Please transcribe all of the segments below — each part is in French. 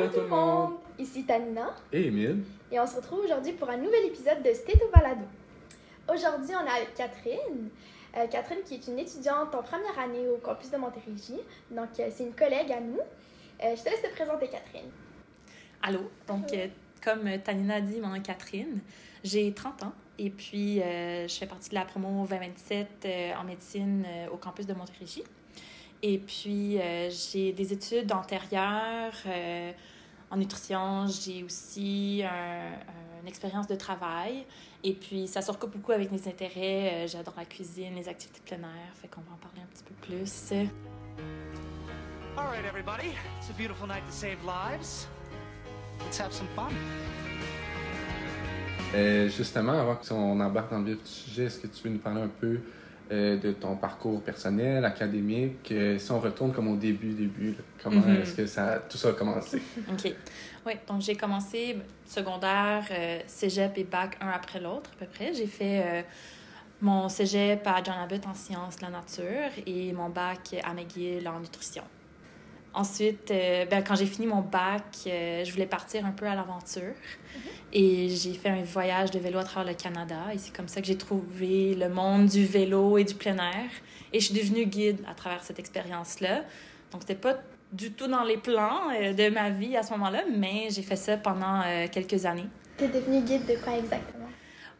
Allô tout le monde! Ici Tanina Et Emile. et on se retrouve aujourd'hui pour un nouvel épisode de State of Balado. Aujourd'hui, on est avec Catherine. Euh, Catherine qui est une étudiante en première année au campus de Montérégie. Donc, euh, c'est une collègue à nous. Euh, je te laisse te présenter, Catherine. Allô. Donc, euh, comme Tanina a dit, mon nom est Catherine. J'ai 30 ans et puis euh, je fais partie de la promo 2027 euh, en médecine euh, au campus de Montérégie. Et puis, euh, j'ai des études antérieures euh, en nutrition. J'ai aussi un- une expérience de travail. Et puis, ça se recoupe beaucoup avec mes intérêts. Euh, J'adore la cuisine, les activités plein air. Fait qu'on va en parler un petit peu plus. All right, everybody. It's a beautiful night to save lives. Let's have some fun. Euh, justement, avant qu'on embarque dans le vif du sujet, est-ce que tu veux nous parler un peu euh, de ton parcours personnel, académique? euh, si on retourne comme au début, début, là, comment Mhm. est-ce que ça, tout ça a commencé? OK. Oui, donc j'ai commencé secondaire, euh, cégep et bac un après l'autre, à peu près. J'ai fait mon cégep à John Abbott en sciences de la nature et mon bac à McGill en nutrition. Ensuite, euh, ben, quand j'ai fini mon bac, euh, je voulais partir un peu à l'aventure. Et j'ai fait un voyage de vélo à travers le Canada. Et c'est comme ça que j'ai trouvé le monde du vélo et du plein air. Et je suis devenue guide à travers cette expérience-là. Donc, c'était pas du tout dans les plans euh, de ma vie à ce moment-là, mais j'ai fait ça pendant euh, quelques années. Tu es devenue guide de quoi exactement?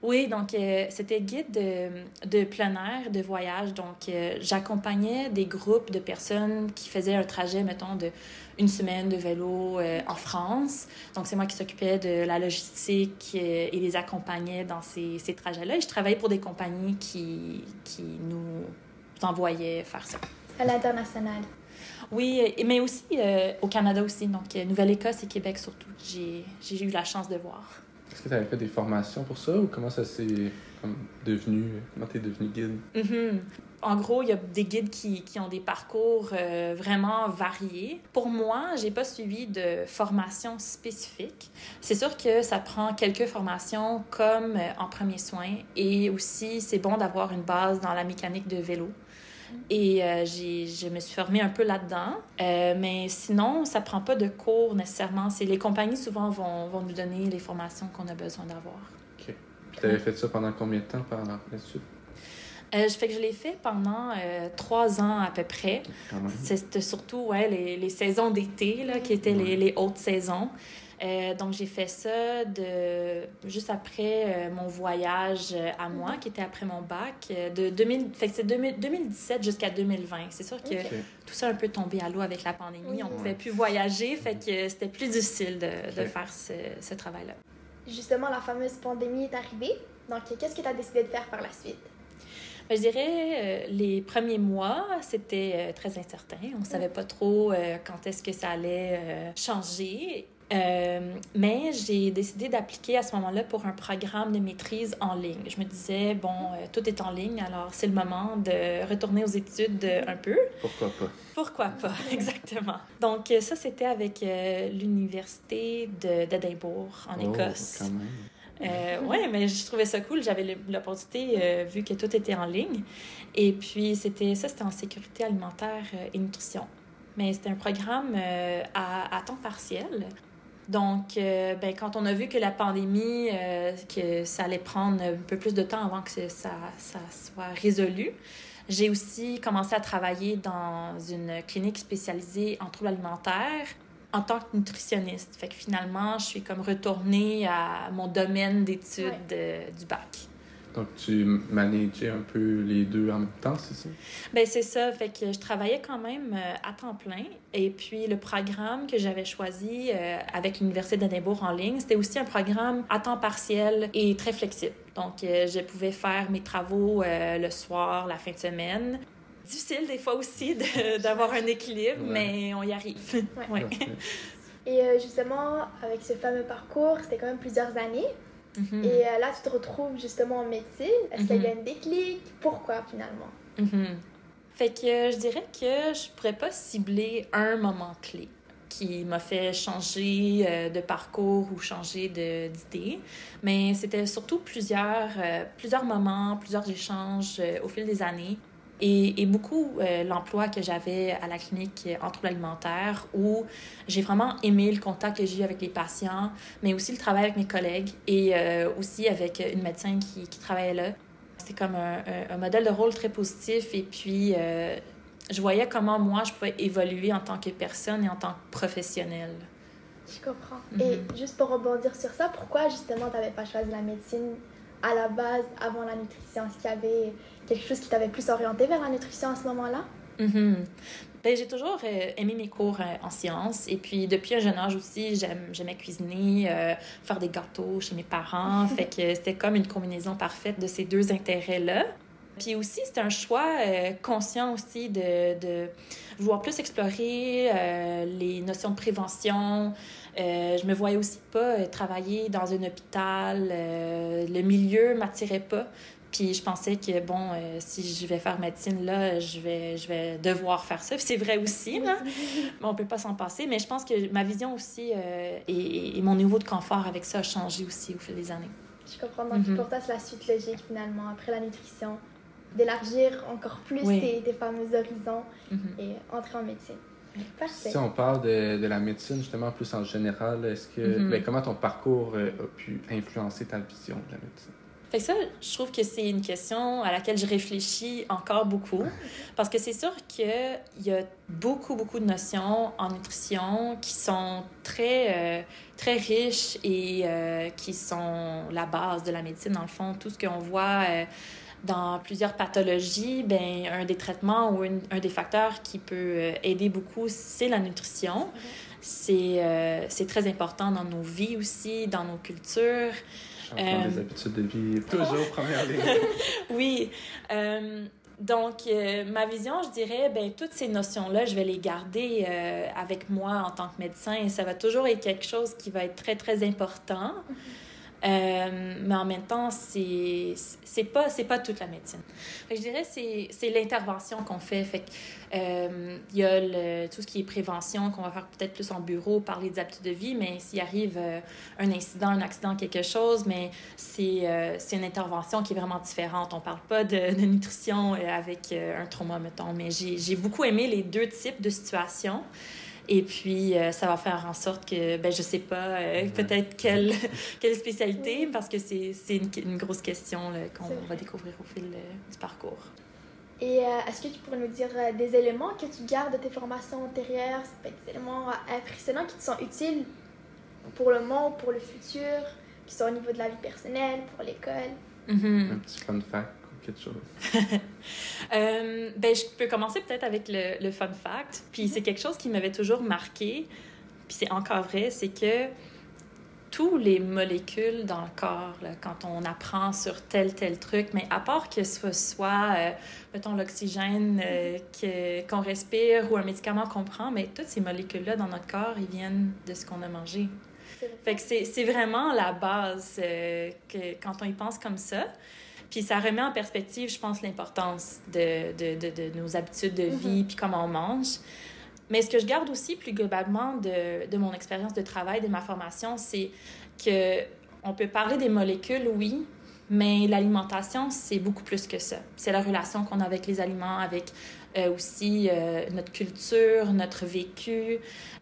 Oui, donc euh, c'était guide de, de plein air, de voyage. Donc, euh, j'accompagnais des groupes de personnes qui faisaient un trajet, mettons, de une semaine de vélo euh, en France. Donc, c'est moi qui s'occupais de la logistique et les accompagnais dans ces, ces trajets-là. Et je travaillais pour des compagnies qui, qui nous envoyaient faire ça. À l'international. Oui, mais aussi au Canada aussi. Donc, Nouvelle-Écosse et Québec surtout. J'ai eu la chance de voir. Est-ce que tu avais fait des formations pour ça ou comment ça s'est devenu? Comment tu es devenu guide? Mhm. En gros, il y a des guides qui, qui ont des parcours euh, vraiment variés. Pour moi, j'ai pas suivi de formation spécifique. C'est sûr que ça prend quelques formations comme euh, en premiers soins et aussi c'est bon d'avoir une base dans la mécanique de vélo. Et euh, je me suis formée un peu là-dedans. Euh, mais sinon, ça prend pas de cours nécessairement. Les compagnies souvent vont, vont nous donner les formations qu'on a besoin d'avoir. Puis tu avais fait ça pendant combien de temps par la suite? Euh, je fais que je l'ai fait pendant euh, trois ans à peu près. C'était surtout ouais, les, les saisons d'été qui étaient les, les hautes saisons. Euh, donc, j'ai fait ça de, juste après euh, mon voyage euh, à moi, qui était après mon bac, de 2000, fait que c'est 2000 2017 jusqu'à 2020. C'est sûr que tout ça a un peu tombé à l'eau avec la pandémie. Oui. On ne pouvait plus voyager, fait que c'était plus difficile de, de faire ce, ce travail-là. Justement, la fameuse pandémie est arrivée. Donc, qu'est-ce que tu as décidé de faire par la suite? Ben, je dirais, euh, les premiers mois, c'était euh, très incertain. On ne savait pas trop euh, quand est-ce que ça allait euh, changer. Euh, mais j'ai décidé d'appliquer à ce moment-là pour un programme de maîtrise en ligne. Je me disais, bon, euh, tout est en ligne, alors c'est le moment de retourner aux études un peu. Pourquoi pas? Pourquoi pas, exactement. Donc, euh, ça, c'était avec euh, l'Université de- d'Édimbourg, en Oh, Écosse. quand même. Euh, ouais, mais je trouvais ça cool. J'avais l'opportunité, euh, vu que tout était en ligne. Et puis, c'était ça, c'était en sécurité alimentaire et nutrition. Mais c'était un programme euh, à, à temps partiel. Donc, euh, ben, quand on a vu que la pandémie, euh, que ça allait prendre un peu plus de temps avant que ça, ça soit résolu, j'ai aussi commencé à travailler dans une clinique spécialisée en troubles alimentaires en tant que nutritionniste. Fait que finalement, je suis comme retournée à mon domaine d'études Ouais. euh, du bac. Donc tu manageais un peu les deux en même temps, c'est ça? Ben c'est ça, fait que je travaillais quand même euh, à temps plein. Et puis le programme que j'avais choisi euh, avec l'Université d'Édimbourg en ligne, c'était aussi un programme à temps partiel et très flexible. Donc euh, je pouvais faire mes travaux le soir, la fin de semaine. Difficile des fois aussi d'avoir un équilibre, Ouais. mais on y arrive. Ouais. Ouais. Et justement, avec ce fameux parcours, c'était quand même plusieurs années. Mhm. Et euh, là, tu te retrouves justement en médecine. Est-ce qu'il y a eu un déclic? Pourquoi finalement? Mhm. Fait que euh, je dirais que je pourrais pas cibler un moment clé qui m'a fait changer euh, de parcours ou changer de- d'idée, mais c'était surtout plusieurs, euh, plusieurs moments, plusieurs échanges euh, au fil des années. Et, et beaucoup euh, l'emploi que j'avais à la clinique en troubles alimentaires où j'ai vraiment aimé le contact que j'ai eu avec les patients, mais aussi le travail avec mes collègues et euh, aussi avec une médecin qui, qui travaillait là. C'était comme un, un, un, modèle de rôle très positif et puis euh, je voyais comment moi je pouvais évoluer en tant que personne et en tant que professionnelle. Je comprends. Mm -hmm. Et juste pour rebondir sur ça, pourquoi justement tu n'avais pas choisi la médecine à la base avant la nutrition? Est-ce qu'il y avait quelque chose qui t'avait plus orienté vers la nutrition à ce moment-là? Mm -hmm. Ben, j'ai toujours euh, aimé mes cours euh, en sciences. Et puis, depuis un jeune âge aussi, j'aimais cuisiner, euh, faire des gâteaux chez mes parents. fait que c'était comme une combinaison parfaite de ces deux intérêts-là. Puis aussi, c'était un choix euh, conscient aussi de, de, vouloir plus explorer euh, les notions de prévention. Euh, je me voyais aussi pas travailler dans un hôpital. le milieu m'attirait pas. Puis je pensais que, bon, si je vais faire médecine, là, je vais, je vais devoir faire ça. C'est vrai aussi, là. mais on peut pas s'en passer. Mais je pense que ma vision aussi et, et, mon niveau de confort avec ça a changé aussi au fil des années. Je comprends. Donc, mm -hmm. pour toi, c'est la suite logique, finalement, après la nutrition d'élargir encore plus oui. tes, tes, fameux horizons mm -hmm. et entrer en médecine. Parfait. Si on parle de, de, la médecine, justement, plus en général, est-ce que, mm -hmm. ben, comment ton parcours euh, a pu influencer ta vision de la médecine? Fait que ça, je trouve que c'est une question à laquelle je réfléchis encore beaucoup. Parce que c'est sûr qu'il y a beaucoup, beaucoup de notions en nutrition qui sont très, euh, très riches et euh, qui sont la base de la médecine, dans le fond. Tout ce qu'on voit euh, dans plusieurs pathologies, ben, un des traitements ou une, un des facteurs qui peut aider beaucoup, c'est la nutrition. C'est euh, très important dans nos vies aussi, dans nos cultures. Euh... des habitudes de vie toujours première ligne. oui. Euh, donc, euh, ma vision, je dirais, ben, toutes ces notions-là, je vais les garder euh, avec moi en tant que médecin et ça va toujours être quelque chose qui va être très, très important. Mm -hmm. Euh, mais en même temps, c'est pas pas toute la médecine. Que je dirais c'est c'est l'intervention qu'on fait. Fait que euh, il y a le, tout ce qui est prévention qu'on va faire peut-être plus en bureau, parler des habitudes de vie, mais s'il arrive euh, un incident, un accident, quelque chose, mais c'est une intervention qui est vraiment différente. On parle pas de, nutrition avec un trauma mettons, mais j'ai j'ai beaucoup aimé les deux types de situations. Et puis, euh, ça va faire en sorte que, ben, je sais pas, euh, peut-être quelle, quelle spécialité, parce que c'est une, une, grosse question qu'on va découvrir au fil euh, du parcours. Et est-ce que tu pourrais nous dire des éléments que tu gardes de tes formations antérieures, des éléments impressionnants qui te sont utiles pour le moment ou pour le futur, qui sont au niveau de la vie personnelle, pour l'école? Mm -hmm. Un petit fun fact quelque chose? euh, ben, je peux commencer peut-être avec le, le, fun fact. Puis c'est quelque chose qui m'avait toujours marqué, puis c'est encore vrai, c'est que tous les molécules dans le corps, là, quand on apprend sur tel, tel truc, mais à part que ce soit, euh, mettons, l'oxygène euh, qu'on qu respire ou un médicament qu'on prend, mais toutes ces molécules-là dans notre corps, ils viennent de ce qu'on a mangé. Fait que c'est vraiment la base euh, que, quand on y pense comme ça. Puis ça remet en perspective, je pense, l'importance de, de, de, de, nos habitudes de vie, mm -hmm. puis comment on mange. Mais ce que je garde aussi plus globalement de, de mon expérience de travail, de ma formation, c'est que on peut parler des molécules, oui, mais l'alimentation, c'est beaucoup plus que ça. C'est la relation qu'on a avec les aliments, avec euh, aussi euh, notre culture, notre vécu.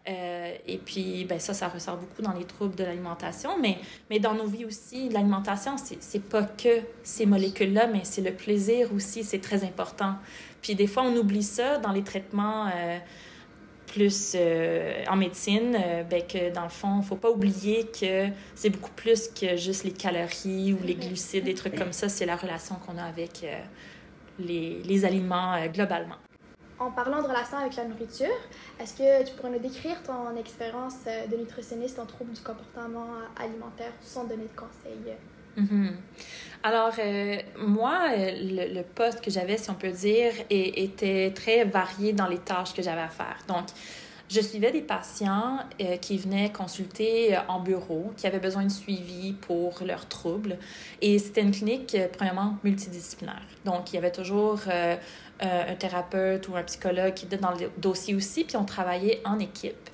Euh, et puis, ben, ça, ça ressort beaucoup dans les troubles de l'alimentation. Mais, mais dans nos vies aussi, l'alimentation, c'est pas que ces molécules-là, mais c'est le plaisir aussi, c'est très important. Puis des fois, on oublie ça dans les traitements plus euh, en médecine, euh, ben que dans le fond, il ne faut pas oublier que c'est beaucoup plus que juste les calories ou les glucides, des trucs comme ça. C'est la relation qu'on a avec euh, les, les, aliments globalement. En parlant de relation avec la nourriture, est-ce que tu pourrais nous décrire ton expérience de nutritionniste en troubles du comportement alimentaire sans donner de conseils? Mm -hmm. Alors, euh, moi, le, le, poste que j'avais, si on peut dire, était très varié dans les tâches que j'avais à faire. Donc, je suivais des patients euh, qui venaient consulter en bureau, qui avaient besoin de suivi pour leurs troubles. Et c'était une clinique, euh, premièrement, multidisciplinaire. Donc, il y avait toujours euh, un thérapeute ou un psychologue qui était dans le dossier aussi, puis on travaillait en équipe.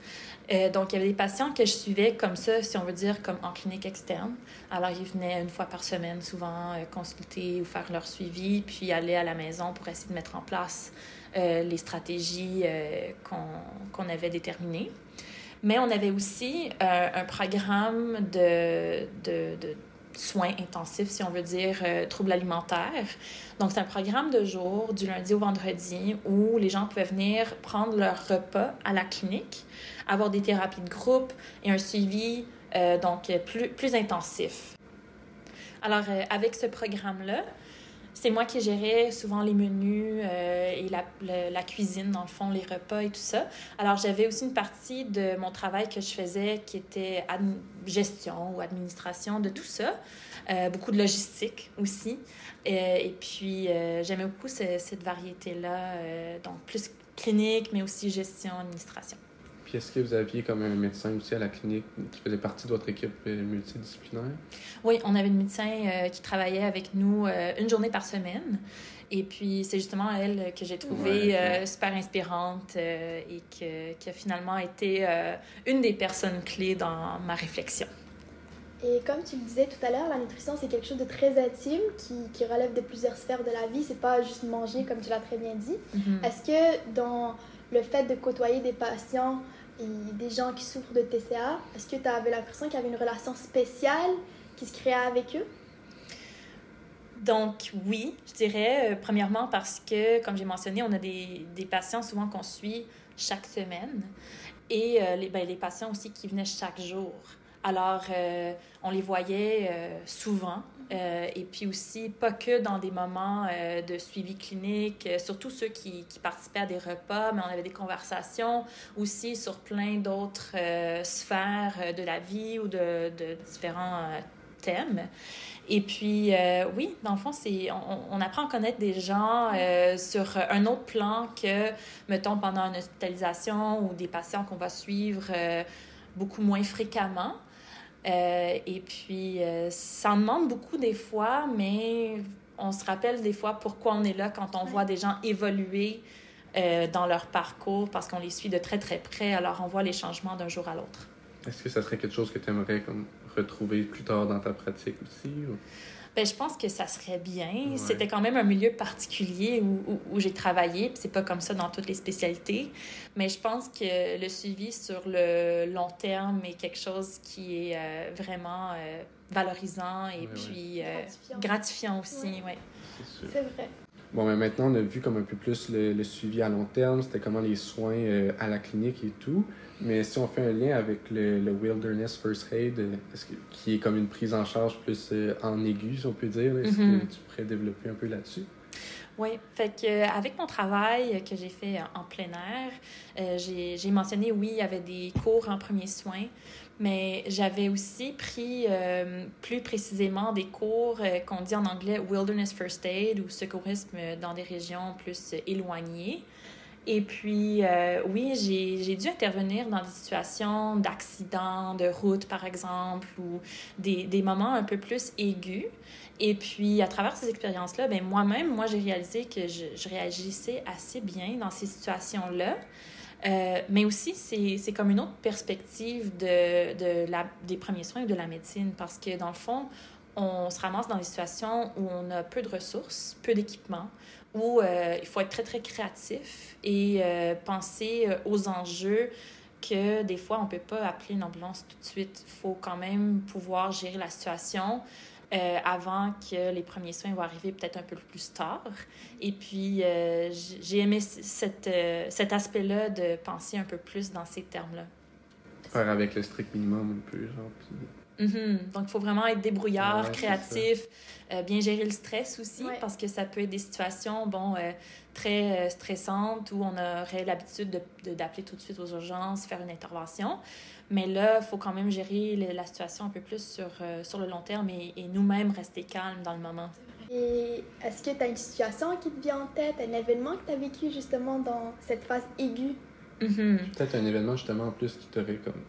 Euh, donc, il y avait des patients que je suivais comme ça, si on veut dire, comme en clinique externe. Alors, ils venaient une fois par semaine, souvent, euh, consulter ou faire leur suivi, puis aller à la maison pour essayer de mettre en place euh, les stratégies euh, qu'on avait déterminées. Mais on avait aussi euh, un programme de, soins intensifs, si on veut dire, troubles alimentaires. Donc, c'est un programme de jour, du lundi au vendredi, où les gens pouvaient venir prendre leur repas à la clinique, avoir des thérapies de groupe et un suivi donc plus, plus intensif. Alors, avec ce programme-là, c'est moi qui gérais souvent les menus euh, et la, cuisine, dans le fond, les repas et tout ça. Alors, j'avais aussi une partie de mon travail que je faisais qui était gestion ou administration de tout ça. Euh, beaucoup de logistique aussi. Euh, et puis, j'aimais beaucoup ce- cette variété-là. donc, plus clinique, mais aussi gestion, administration. Puis est-ce que vous aviez comme un médecin aussi à la clinique qui faisait partie de votre équipe euh, multidisciplinaire? Oui, on avait une médecin euh, qui travaillait avec nous euh, une journée par semaine. Et puis, c'est justement elle que j'ai trouvée Ouais, euh, super inspirante euh, et que, qui a finalement été euh, une des personnes clés dans ma réflexion. Et comme tu le disais tout à l'heure, la nutrition, c'est quelque chose de très intime qui, qui relève de plusieurs sphères de la vie. C'est pas juste manger, comme tu l'as très bien dit. Mhm. Est-ce que dans le fait de côtoyer des patients et des gens qui souffrent de TCA, est-ce que tu avais l'impression qu'il y avait une relation spéciale qui se créait avec eux? Donc, oui, je dirais, euh, premièrement parce que, comme j'ai mentionné, on a des, des patients souvent qu'on suit chaque semaine et euh, les, ben, les patients aussi qui venaient chaque jour. Alors, euh, on les voyait souvent euh, et puis aussi pas que dans des moments euh, de suivi clinique, euh, surtout ceux qui, participaient à des repas, mais on avait des conversations aussi sur plein d'autres sphères de la vie ou de, différents thèmes. Et puis, oui, dans le fond, on, apprend à connaître des gens sur un autre plan que, mettons, pendant une hospitalisation ou des patients qu'on va suivre beaucoup moins fréquemment. Euh, et puis, euh, ça en demande beaucoup des fois, mais on se rappelle des fois pourquoi on est là quand on Ouais. voit des gens évoluer euh, dans leur parcours parce qu'on les suit de très très près, alors on voit les changements d'un jour à l'autre. Est-ce que ça serait quelque chose que tu aimerais comme retrouver plus tard dans ta pratique aussi? ou- Ben, je pense que ça serait bien. Ouais. C'était quand même un milieu particulier où, où, où j'ai travaillé, puis c'est pas comme ça dans toutes les spécialités. Mais je pense que le suivi sur le long terme est quelque chose qui est euh, vraiment euh, valorisant et Ouais, ouais. puis euh, Gratifiant. gratifiant aussi. C'est vrai. Bon, mais maintenant, on a vu comme un peu plus le, le suivi à long terme, c'était comment les soins euh, à la clinique et tout. Mais si on fait un lien avec le, le Wilderness First Aid, euh, est-ce que, qui est comme une prise en charge plus euh, en aigu, si on peut dire, est-ce que tu pourrais développer un peu là-dessus? Oui, fait que euh, avec mon travail que j'ai fait en plein air, j'ai j'ai mentionné oui, il y avait des cours en premiers soins, mais j'avais aussi pris euh, plus précisément des cours euh, qu'on dit en anglais Wilderness First Aid ou secourisme dans des régions plus euh, éloignées. Et puis, oui, j'ai j'ai dû intervenir dans des situations d'accidents de route, par exemple, ou des, des moments un peu plus aigus. Et puis, à travers ces expériences-là, ben, moi-même, moi, j'ai réalisé que je, je réagissais assez bien dans ces situations-là. Euh, mais aussi, c'est comme une autre perspective de, de la, des premiers soins et de la médecine parce que, dans le fond, on se ramasse dans des situations où on a peu de ressources, peu d'équipements, où euh, il faut être très, très créatif et euh, penser aux enjeux que des fois, on ne peut pas appeler une ambulance tout de suite. Il faut quand même pouvoir gérer la situation euh, avant que les premiers soins vont arriver peut-être un peu plus tard. Et puis, euh, j'ai aimé cette, euh, cet aspect-là de penser un peu plus dans ces termes-là. Faire avec le strict minimum un peu, genre. Puis... Mhm. Donc, il faut vraiment être débrouillard, Ouais, créatif, euh, bien gérer le stress aussi, Ouais. parce que ça peut être des situations, bon, euh, très euh, stressantes où on aurait l'habitude de, de- d'appeler tout de suite aux urgences, faire une intervention. Mais là, il faut quand même gérer le- la situation un peu plus sur, euh, sur le long terme et, et nous-mêmes rester calmes dans le moment. Et est-ce que tu as une situation qui te vient en tête, un événement que tu as vécu justement dans cette phase aiguë? Mhm. Peut-être un événement justement en plus qui t'aurait comme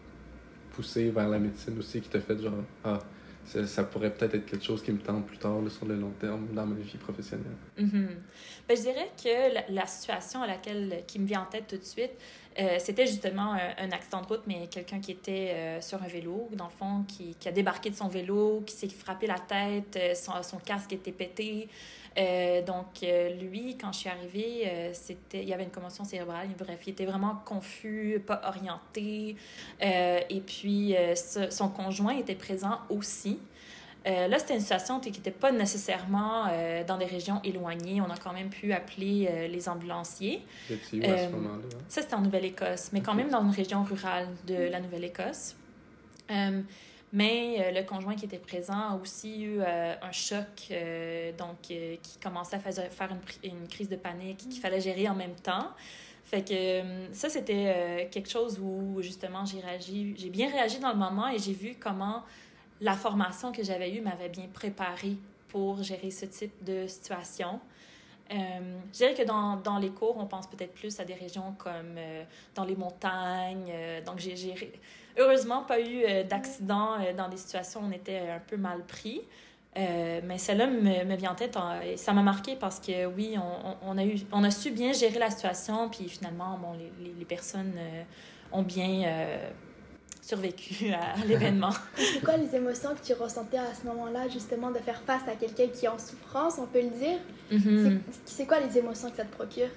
poussé vers la médecine aussi, qui t'a fait genre, ah, ça, ça pourrait peut-être être quelque chose qui me tente plus tard là, sur le long terme dans ma vie professionnelle. Mhm. Ben, je dirais que la, la situation à laquelle qui me vient en tête tout de suite, euh, c'était justement un, un accident de route, mais quelqu'un qui était euh, sur un vélo, dans le fond, qui, a débarqué de son vélo, qui s'est frappé la tête, euh, son, casque était pété. Euh, donc, euh, lui, quand je suis arrivée, euh, c'était, il y avait une commotion cérébrale. Bref, il était vraiment confus, pas orienté. Euh, et puis, euh, son conjoint était présent aussi. Euh, là, c'était une situation qui n'était pas nécessairement euh, dans des régions éloignées. On a quand même pu appeler euh, les ambulanciers. Où à ce moment-là? hein? Ça, c'était en Nouvelle-Écosse, mais quand même dans une région rurale de la Nouvelle-Écosse. Mais le conjoint qui était présent a aussi eu un choc, donc qui commençait à faire, une, une crise de panique qu'il fallait gérer en même temps. Fait que ça, c'était quelque chose où justement j'ai réagi, j'ai bien réagi dans le moment et j'ai vu comment la formation que j'avais eue m'avait bien préparée pour gérer ce type de situation. Euh, je dirais que dans, dans les cours, on pense peut-être plus à des régions comme euh, dans les montagnes. euh, donc, j'ai j'ai heureusement pas eu d'accident dans des situations où on était un peu mal pris. Mais celle-là me, me vient en tête et ça m'a marqué parce que oui, on, a eu, on a su bien gérer la situation, puis finalement, bon, les, personnes ont bien survécu à, l'événement. C'est quoi les émotions que tu ressentais à ce moment-là, justement, de faire face à quelqu'un qui est en souffrance, on peut le dire? Mhm. C'est- C'est quoi les émotions que ça te procure?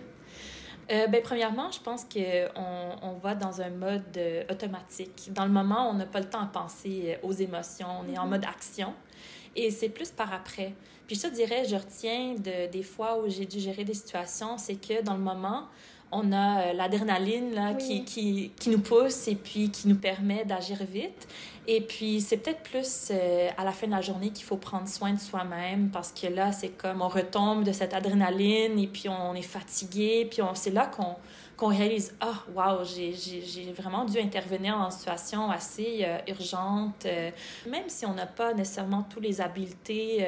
Euh, ben, premièrement, je pense qu'on on va dans un mode euh, automatique. Dans le moment, on n'a pas le temps à penser euh, aux émotions. On est en Mhm. mode action. Et c'est plus par après. Puis je te dirais, je retiens de, des fois où j'ai dû gérer des situations, c'est que dans le moment, on a euh, l'adrénaline là, qui, Oui. qui, qui nous pousse et puis qui nous permet d'agir vite. Et puis, c'est peut-être plus euh, à la fin de la journée qu'il faut prendre soin de soi-même parce que là, c'est comme on retombe de cette adrénaline et puis on est fatigué. Puis on- c'est là qu'on qu'on réalise Ah, wow, j'ai- j'ai j'ai vraiment dû intervenir dans une situation assez euh, urgente. euh, même si on n'a pas nécessairement toutes les habiletés.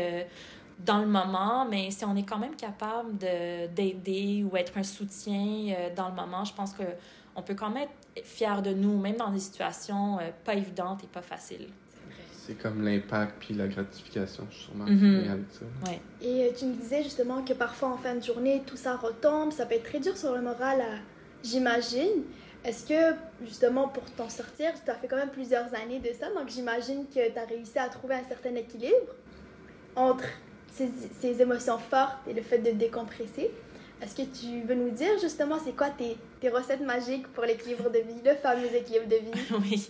Dans le moment, mais si on est quand même capable de- d'aider ou être un soutien euh, dans le moment, je pense que on peut quand même être fier de nous, même dans des situations euh, pas évidentes et pas faciles. C'est comme l'impact puis la gratification, je suis sûrement Mhm. familier avec ça. Et euh, tu me disais justement que parfois en fin de journée, tout ça retombe, ça peut être très dur sur le moral, j'imagine. Est-ce que justement pour t'en sortir, tu as fait quand même plusieurs années de ça, donc j'imagine que tu as réussi à trouver un certain équilibre entre ces, ces émotions fortes et le fait de décompresser. Est-ce que tu veux nous dire justement c'est quoi tes, tes recettes magiques pour l'équilibre de vie, le fameux équilibre de vie? Oui,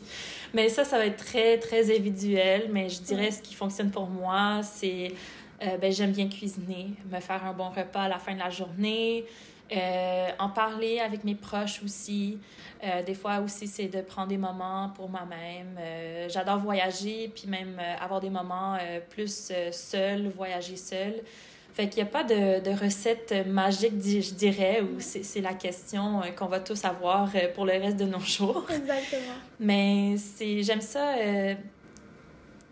mais ça, ça va être très, très individuel, mais je dirais ce qui fonctionne pour moi, c'est, euh, ben, j'aime bien cuisiner, me faire un bon repas à la fin de la journée, euh, en parler avec mes proches aussi. Euh, des fois aussi, c'est de prendre des moments pour moi-même. Euh, J'adore voyager, puis même avoir des moments plus seul, voyager seul. Fait qu'il n'y a pas de, de recette magique, je dirais, ou c'est la question qu'on va tous avoir pour le reste de nos jours. Exactement. Mais j'aime ça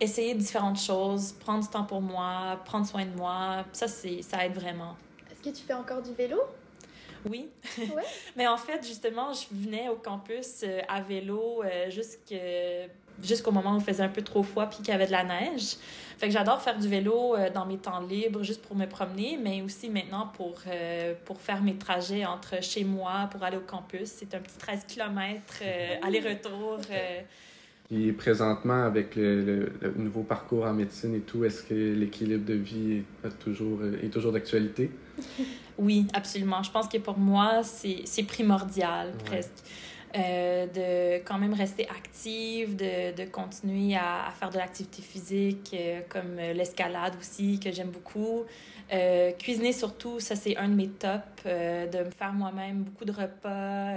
essayer différentes choses, prendre du temps pour moi, prendre soin de moi. Ça ça aide vraiment. Est-ce que tu fais encore du vélo? Oui. Ouais. Mais en fait, justement, je venais au campus euh, à vélo euh, jusqu'au moment où il faisait un peu trop froid puis qu'il y avait de la neige. Fait que j'adore faire du vélo euh, dans mes temps libres juste pour me promener, mais aussi maintenant pour, euh, pour faire mes trajets entre chez moi pour aller au campus. C'est un petit 13 km aller-retour. euh, Et présentement, avec le, le- le nouveau parcours en médecine et tout, est-ce que l'équilibre de vie est, toujours, est toujours d'actualité? Oui, absolument. Je pense que pour moi, c'est primordial Ouais. presque. Euh, de quand même rester active, de, de continuer à, à faire de l'activité physique, euh, comme euh, l'escalade aussi, que j'aime beaucoup. Euh, cuisiner surtout, ça c'est un de mes tops, de me faire moi-même beaucoup de repas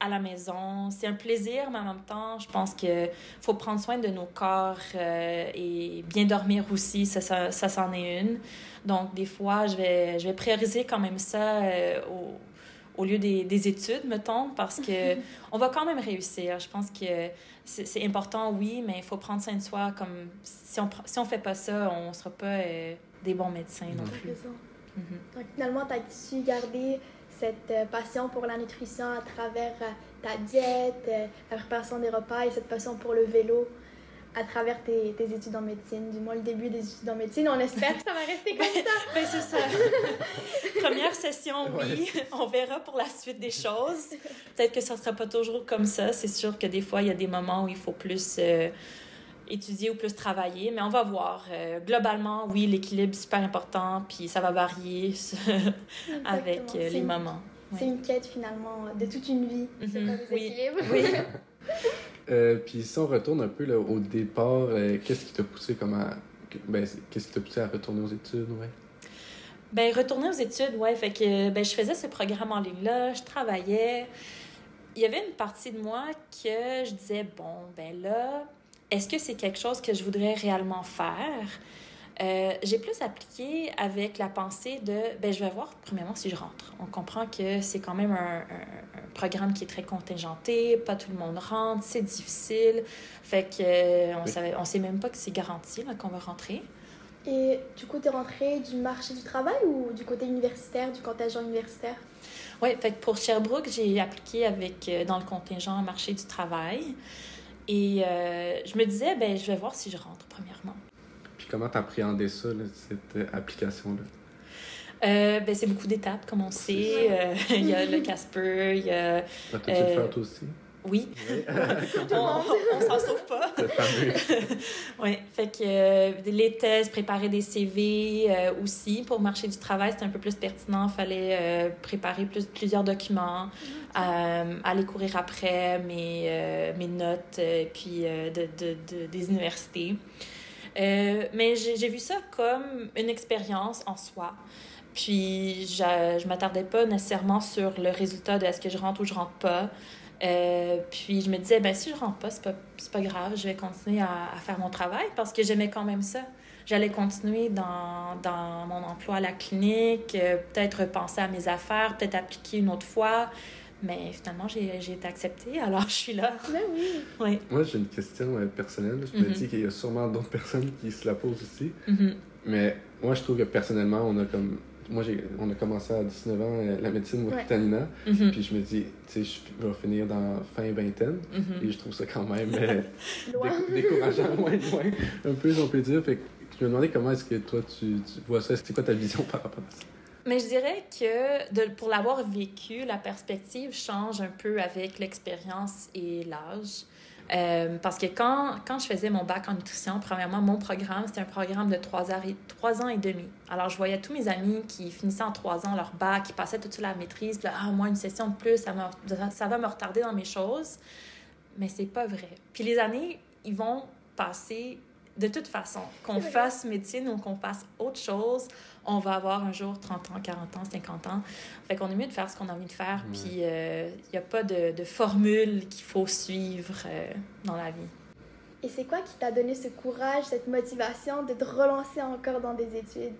à la maison. C'est un plaisir, mais en même temps, je pense qu'il faut prendre soin de nos corps euh, et bien dormir aussi, ça, ça, ça c'en est une. Donc, des fois, je vais, je vais prioriser quand même ça euh, au, au lieu des, des études, mettons, parce que on va quand même réussir. Je pense que c'est important, oui, mais il faut prendre soin de soi. Comme si on si on fait pas ça, on sera pas euh, des bons médecins non plus. Raison. Mhm. Donc finalement, tu as su garder cette euh, passion pour la nutrition à travers euh, ta diète, euh, la préparation des repas et cette passion pour le vélo à travers tes, tes, études en médecine, du moins le début des études en médecine. On espère que ça va rester comme ça. ben, c'est ça. Première session, oui. On verra pour la suite des choses. Peut-être que ça ne sera pas toujours comme ça. C'est sûr que des fois, il y a des moments où il faut plus euh, étudier ou plus travailler, mais on va voir. Euh, globalement, oui, l'équilibre est super important, puis ça va varier avec euh, les moments. C'est une quête finalement de toute une vie, mm -hmm. oui. oui. Euh, puis si on retourne un peu là, au départ, euh, qu'est-ce qui t'a poussé comme à... Ben, qu'est-ce qui t'a poussé à retourner aux études, ouais? Ben, retourner aux études, ouais. Fait que ben, je faisais ce programme en ligne-là, je travaillais. Il y avait une partie de moi que je disais, bon, ben là, est-ce que c'est quelque chose que je voudrais réellement faire? Euh, j'ai plus appliqué avec la pensée de, ben, je vais voir premièrement si je rentre. On comprend que c'est quand même un, un, un, programme qui est très contingenté, pas tout le monde rentre, c'est difficile. Fait que euh, on savait, on sait même pas que c'est garanti qu'on va rentrer. Et du coup, tu es rentré du marché du travail ou du côté universitaire, du contingent universitaire? Oui, fait que pour Sherbrooke, j'ai appliqué avec, euh, dans le contingent marché du travail. Et euh, je me disais, ben, je vais voir si je rentre, premièrement. Puis comment t'appréhendais ça, là, cette application-là? Euh, ben, c'est beaucoup d'étapes, comme on sait. Euh, il y a le Casper, il y a... Le faire toi aussi? Oui. oui. on, on s'en sauve pas. oui. Fait que euh, les tests, préparer des CV euh, aussi. Pour le marché du travail, c'était un peu plus pertinent. Il fallait euh, préparer plus, plusieurs documents, aller courir après mes, mes notes puis de, de, de, des universités. mais j'ai vu ça comme une expérience en soi. Puis je ne m'attardais pas nécessairement sur le résultat de est-ce que je rentre ou je rentre pas. Euh, puis je me disais, ben, si je rentre pas, c'est pas, pas grave, je vais continuer à, à faire mon travail parce que j'aimais quand même ça. J'allais continuer dans, dans mon emploi à la clinique, euh, peut-être penser à mes affaires, peut-être appliquer une autre fois. Mais finalement, j'ai été acceptée, alors je suis là. Ben oui. oui. Moi, j'ai une question euh, personnelle. Je me Mhm. dis qu'il y a sûrement d'autres personnes qui se la posent aussi. Mhm. Mais moi, je trouve que personnellement, on a comme. Moi, j'ai, on a commencé à 19 ans euh, la médecine au Ouais. Tanina. Mhm. Puis je me dis, tu sais, je vais finir dans fin vingtaine. Mhm. Et je trouve ça quand même euh, Loin. dé- décourageant, loin, loin, un peu, si on peut dire. Fait que je me demandais comment est-ce que toi, tu, tu vois ça. C'est quoi ta vision par rapport à ça? Mais je dirais que de, pour l'avoir vécu, la perspective change un peu avec l'expérience et l'âge. Euh, parce que quand, quand je faisais mon bac en nutrition, premièrement, mon programme, c'était un programme de trois, ans et- trois ans et demi. Alors, je voyais tous mes amis qui finissaient en trois ans leur bac, qui passaient tout de suite la maîtrise, puis là, ah, moi, une session de plus, ça, ça va me retarder dans mes choses. Mais c'est pas vrai. Puis les années, ils vont passer de toute façon. Qu'on fasse médecine ou qu'on fasse autre chose, on va avoir un jour 30 ans, 40 ans, 50 ans. Fait qu'on est mieux de faire ce qu'on a envie de faire. Puis il n'y a pas de, de formule qu'il faut suivre euh, dans la vie. Et c'est quoi qui t'a donné ce courage, cette motivation de te relancer encore dans des études?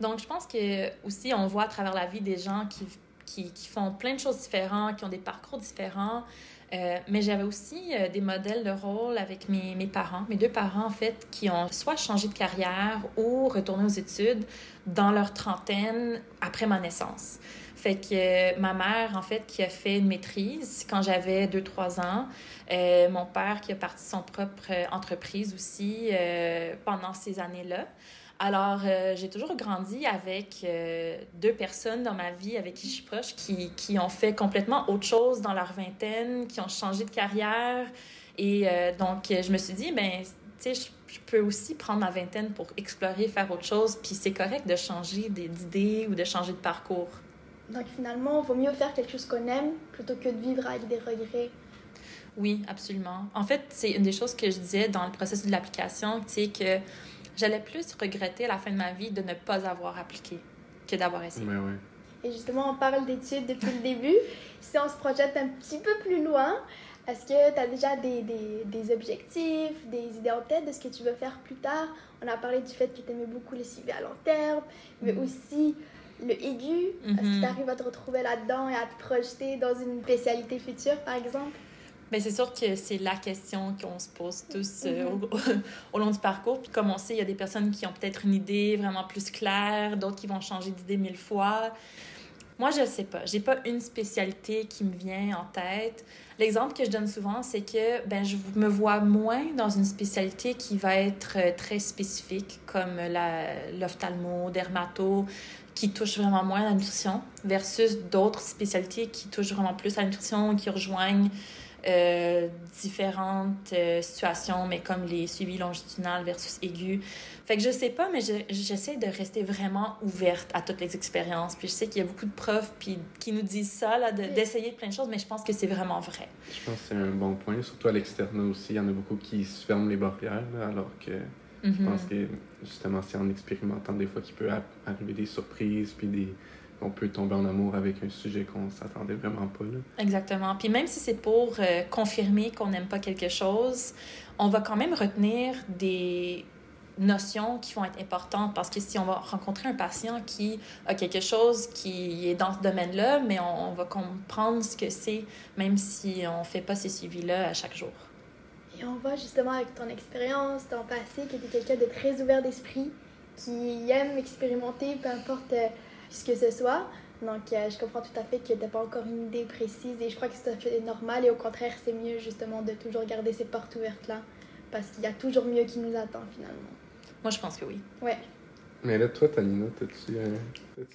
Donc, je pense que aussi, on voit à travers la vie des gens qui, qui, qui font plein de choses différentes, qui ont des parcours différents. Euh, mais j'avais aussi euh, des modèles de rôle avec mes, mes parents, mes deux parents en fait, qui ont soit changé de carrière ou retourné aux études dans leur trentaine après ma naissance. Fait que euh, ma mère, en fait, qui a fait une maîtrise quand j'avais 2-3 ans. Mon père qui a parti son propre entreprise aussi pendant ces années-là. Alors, euh, j'ai toujours grandi avec euh, deux personnes dans ma vie avec qui je suis proche qui, qui ont fait complètement autre chose dans leur vingtaine, qui ont changé de carrière. Et euh, donc, je me suis dit, ben, tu sais, je, je peux aussi prendre ma vingtaine pour explorer, faire autre chose. Puis c'est correct de changer d'idées ou de changer de parcours. Donc finalement, il vaut mieux faire quelque chose qu'on aime plutôt que de vivre avec des regrets. Oui, absolument. En fait, c'est une des choses que je disais dans le processus de l'application, tu sais, que j'allais plus regretter à la fin de ma vie de ne pas avoir appliqué que d'avoir essayé. Ouais. Et justement, on parle d'études depuis le début. Si on se projette un petit peu plus loin, est-ce que tu as déjà des, des, des objectifs, des idées en tête de ce que tu veux faire plus tard? On a parlé du fait que tu aimais beaucoup le suivi à long terme, mais Mhm. aussi le aigu. Est-ce que Mhm. tu arrives à te retrouver là-dedans et à te projeter dans une spécialité future, par exemple? Bien, c'est sûr que c'est la question qu'on se pose tous euh, Mhm. au, au long du parcours. Puis comme on sait, il y a des personnes qui ont peut-être une idée vraiment plus claire, d'autres qui vont changer d'idée mille fois. Moi, je sais pas. J'ai pas une spécialité qui me vient en tête. L'exemple que je donne souvent, c'est que ben, je me vois moins dans une spécialité qui va être euh, très spécifique, comme l'ophtalmo, dermato, qui touche vraiment moins à la nutrition, versus d'autres spécialités qui touchent vraiment plus à la nutrition, qui rejoignent euh, différentes euh, situations, mais comme les suivis longitudinales versus aigus. Fait que je sais pas, mais je- j'essaie de rester vraiment ouverte à toutes les expériences. Puis je sais qu'il y a beaucoup de profs puis, qui nous disent ça, là, de- Oui. d'essayer plein de choses, mais je pense que c'est vraiment vrai. Je pense que c'est un bon point, surtout à l'externe aussi. Il y en a beaucoup qui se ferment les barrières, là, alors que je Mhm. pense que justement, c'est en expérimentant des fois qu'il peut arriver des surprises, puis des... on peut tomber en amour avec un sujet qu'on s'attendait vraiment pas. Là. Exactement. Puis même si c'est pour euh, confirmer qu'on n'aime pas quelque chose, on va quand même retenir des notions qui vont être importantes parce que si on va rencontrer un patient qui a quelque chose qui est dans ce domaine-là, mais on, on va comprendre ce que c'est même si on fait pas ces suivis-là à chaque jour. Et on voit justement avec ton expérience, ton passé, que tu es quelqu'un de très ouvert d'esprit, qui aime expérimenter, peu importe euh, ce que ce soit. Donc, euh, je comprends tout à fait que tu n'as pas encore une idée précise et je crois que c'est tout à fait normal et au contraire, c'est mieux justement de toujours garder ces portes ouvertes-là parce qu'il y a toujours mieux qui nous attend finalement. Moi, je pense que oui. Ouais. Mais là, toi, Tanina, t'as-tu euh,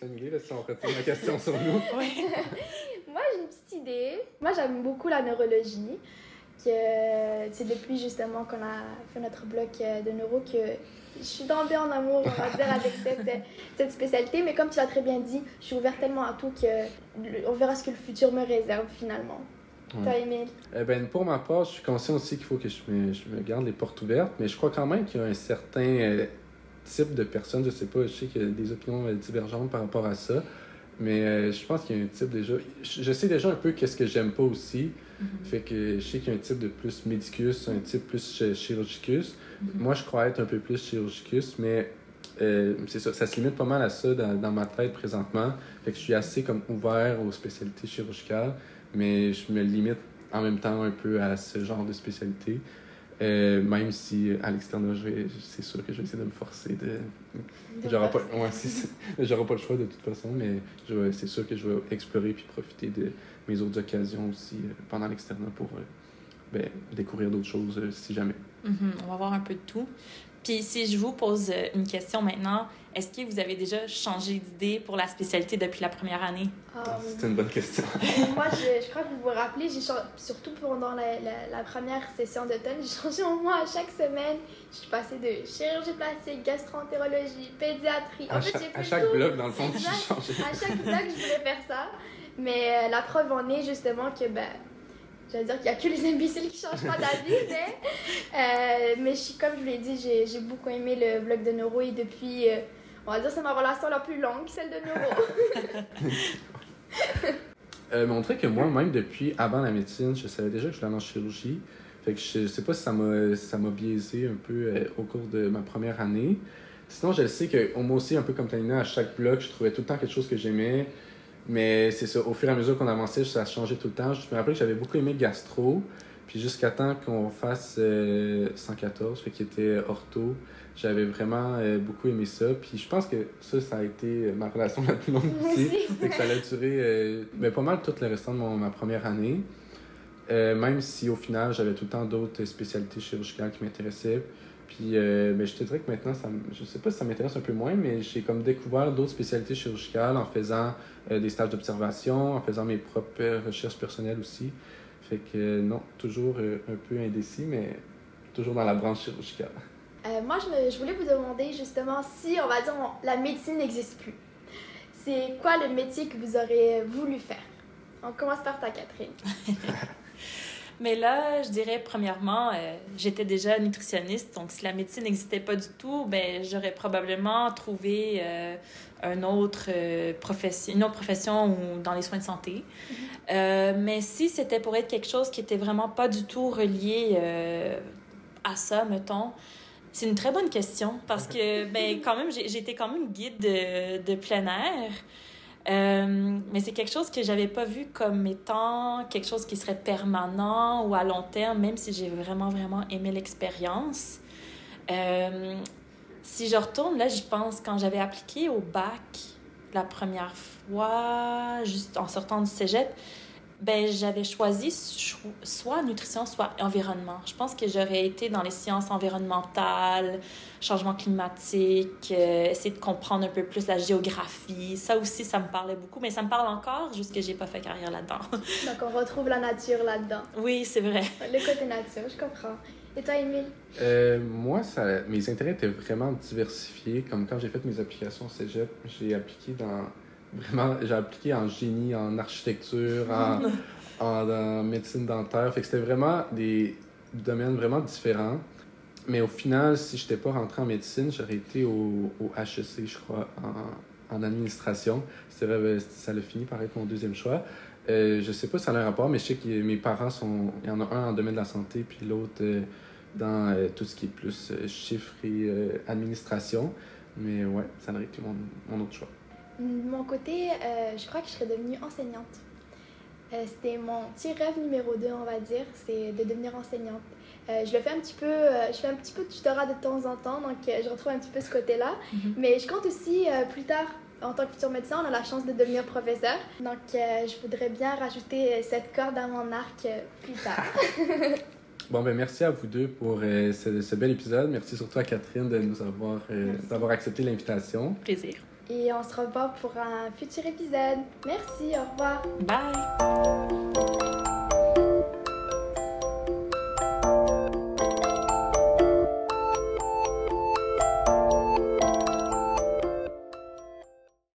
une idée là, si on retourne la question sur nous? Oui. Moi, j'ai une petite idée. Moi, j'aime beaucoup la neurologie. Que c'est depuis justement qu'on a fait notre bloc euh, de neuro que je suis tombée en amour, on va dire, avec cette, cette spécialité. Mais comme tu l'as très bien dit, je suis ouverte tellement à tout que on verra ce que le futur me réserve finalement. Ouais. Toi, Emile? Eh ben, pour ma part, je suis conscient aussi qu'il faut que je me, je me garde les portes ouvertes, mais je crois quand même qu'il y a un certain euh, type de personnes, je sais pas, je sais qu'il y a des opinions euh, divergentes par rapport à ça, mais euh, je pense qu'il y a un type déjà. Je, je sais déjà un peu qu'est-ce que j'aime pas aussi, fait que je sais qu'il y a un type de plus médicus, un type plus chi- chirurgicus. Moi, je crois être un peu plus chirurgicus, mais euh, c'est ça, ça se limite pas mal à ça dans, dans ma tête présentement. Fait que je suis assez comme ouvert aux spécialités chirurgicales, mais je me limite en même temps un peu à ce genre de spécialité. Euh, même si à l'extérieur, je vais- c'est sûr que je vais essayer de me forcer de. J'aurai pas, ouais, pas le choix de toute façon, mais c'est sûr que je vais explorer puis profiter de mes autres occasions aussi euh, pendant l'externat pour euh, ben, découvrir d'autres choses euh, si jamais. Mhm, On va voir un peu de tout. Puis si je vous pose euh, une question maintenant, est-ce que vous avez déjà changé d'idée pour la spécialité depuis la première année? Ah, C'est une bonne question. Moi, je, je crois que vous vous rappelez, j'ai changé, surtout pendant la, la, la première session d'automne, j'ai changé au moins à chaque semaine. Je suis passée de chirurgie plastique, gastroentérologie, pédiatrie. En À fait, chaque, j'ai à chaque tout. bloc, dans le fond, Exact. changes. À chaque bloc, je voulais faire ça. Mais euh, la preuve en est justement que, ben, j'allais dire qu'il n'y a que les imbéciles qui changent pas d'avis, mais, euh, mais je suis, comme je vous l'ai dit, j'ai j'ai beaucoup aimé le bloc de neuro et depuis, euh, on va dire, c'est ma relation la plus longue, celle de neuro. Euh, dirait que moi, même depuis avant la médecine, je savais déjà que je voulais aller en chirurgie. Fait que je sais pas si ça m'a biaisé un peu euh, au cours de ma première année. Sinon, je sais que moi aussi, un peu comme Tanina, à chaque bloc, je trouvais tout le temps quelque chose que j'aimais. Mais c'est ça, au fur et à mesure qu'on avançait, ça changeait tout le temps. Je me rappelle que j'avais beaucoup aimé gastro. Puis jusqu'à temps qu'on fasse euh, 114, fait qu'il était ortho, j'avais vraiment euh, beaucoup aimé ça. Puis je pense que ça, ça a été euh, ma relation la plus longue aussi. Fait que ça allait durer euh, ben, pas mal tout le restant de mon- ma première année. Euh, même si au final, j'avais tout le temps d'autres spécialités chirurgicales qui m'intéressaient. Puis euh, ben, je te dirais que maintenant, ça, je sais pas si ça m'intéresse un peu moins, mais j'ai comme découvert d'autres spécialités chirurgicales en faisant euh, des stages d'observation, en faisant mes propres recherches personnelles aussi. Fait que euh, non, toujours euh, un peu indécis, mais toujours dans la branche chirurgicale. Euh, moi, je, me- je voulais vous demander justement si, on va dire, on- la médecine n'existe plus. C'est quoi le métier que vous aurez voulu faire? On commence par ta Catherine. Mais là, je dirais premièrement, euh, j'étais déjà nutritionniste, donc si la médecine n'existait pas du tout, ben j'aurais probablement trouvé euh, un autre, euh, profession, une autre profession ou dans les soins de santé. Euh, mais si c'était pour être quelque chose qui était vraiment pas du tout relié à ça, mettons, c'est une très bonne question parce que, ben, quand même, j'ai été quand même guide de, de plein air. Euh, mais c'est quelque chose que j'avais pas vu comme étant quelque chose qui serait permanent ou à long terme, même si j'ai vraiment, vraiment aimé l'expérience. Euh, si je retourne, là, je pense, quand j'avais appliqué au bac, la première fois, juste en sortant du cégep, ben, j'avais choisi soit nutrition, soit environnement. Je pense que j'aurais été dans les sciences environnementales, changement climatique, euh, essayer de comprendre un peu plus la géographie. Ça aussi, ça me parlait beaucoup, mais ça me parle encore, juste que j'ai pas fait carrière là-dedans. Donc, on retrouve la nature là-dedans. Oui, c'est vrai. Le côté nature, je comprends. Et toi, Émile? Euh, moi, ça, mes intérêts étaient vraiment diversifiés. Comme quand j'ai fait mes applications au cégep, j'ai appliqué dans vraiment, j'ai appliqué en génie, en architecture, en, en, médecine dentaire. Fait que c'était vraiment des domaines vraiment différents. Mais au final, si je n'étais pas rentré en médecine, j'aurais été au, au, HEC, je crois, en, en administration. Ça a fini par être mon deuxième choix. Euh, je sais pas si ça a un rapport, mais je sais que mes parents sont. Il y en a un en domaine de la santé, puis l'autre euh, dans euh, tout ce qui est plus euh, chiffres et administration. Mais ouais, ça aurait été mon, mon autre choix. De mon côté, euh, je crois que je serais devenue enseignante. Euh, C'était mon petit rêve numéro 2, on va dire, c'est de devenir enseignante. Euh, je le fais un petit peu, je fais un petit peu de tutorat de temps en temps, donc je retrouve un petit peu ce côté-là. Mm -hmm. Mais je compte aussi plus tard, en tant que futur médecin, on a la chance de devenir professeur. Donc je voudrais bien rajouter cette corde à mon arc plus tard. Bon, ben merci à vous deux pour euh, ce, ce, bel épisode. Merci surtout à Catherine de nous avoir, euh, d'avoir accepté l'invitation. Plaisir et on se revoit pour un futur épisode. Merci, au revoir. Bye.